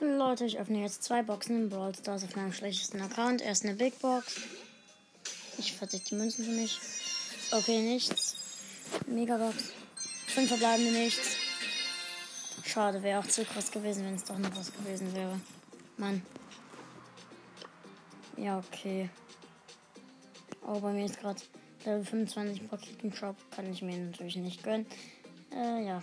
Leute, ich öffne jetzt zwei Boxen im Brawl Stars auf meinem schlechtesten Account. Erst eine Big Box. Ich verzichte die Münzen für mich. Okay, nichts. Megabox. Fünf verbleibende nichts. Schade, wäre auch zu krass gewesen, wenn es doch noch was gewesen wäre. Mann. Ja, okay. Oh, bei mir ist gerade Level 25 Paketen Shop. Kann ich mir natürlich nicht gönnen. Äh, ja.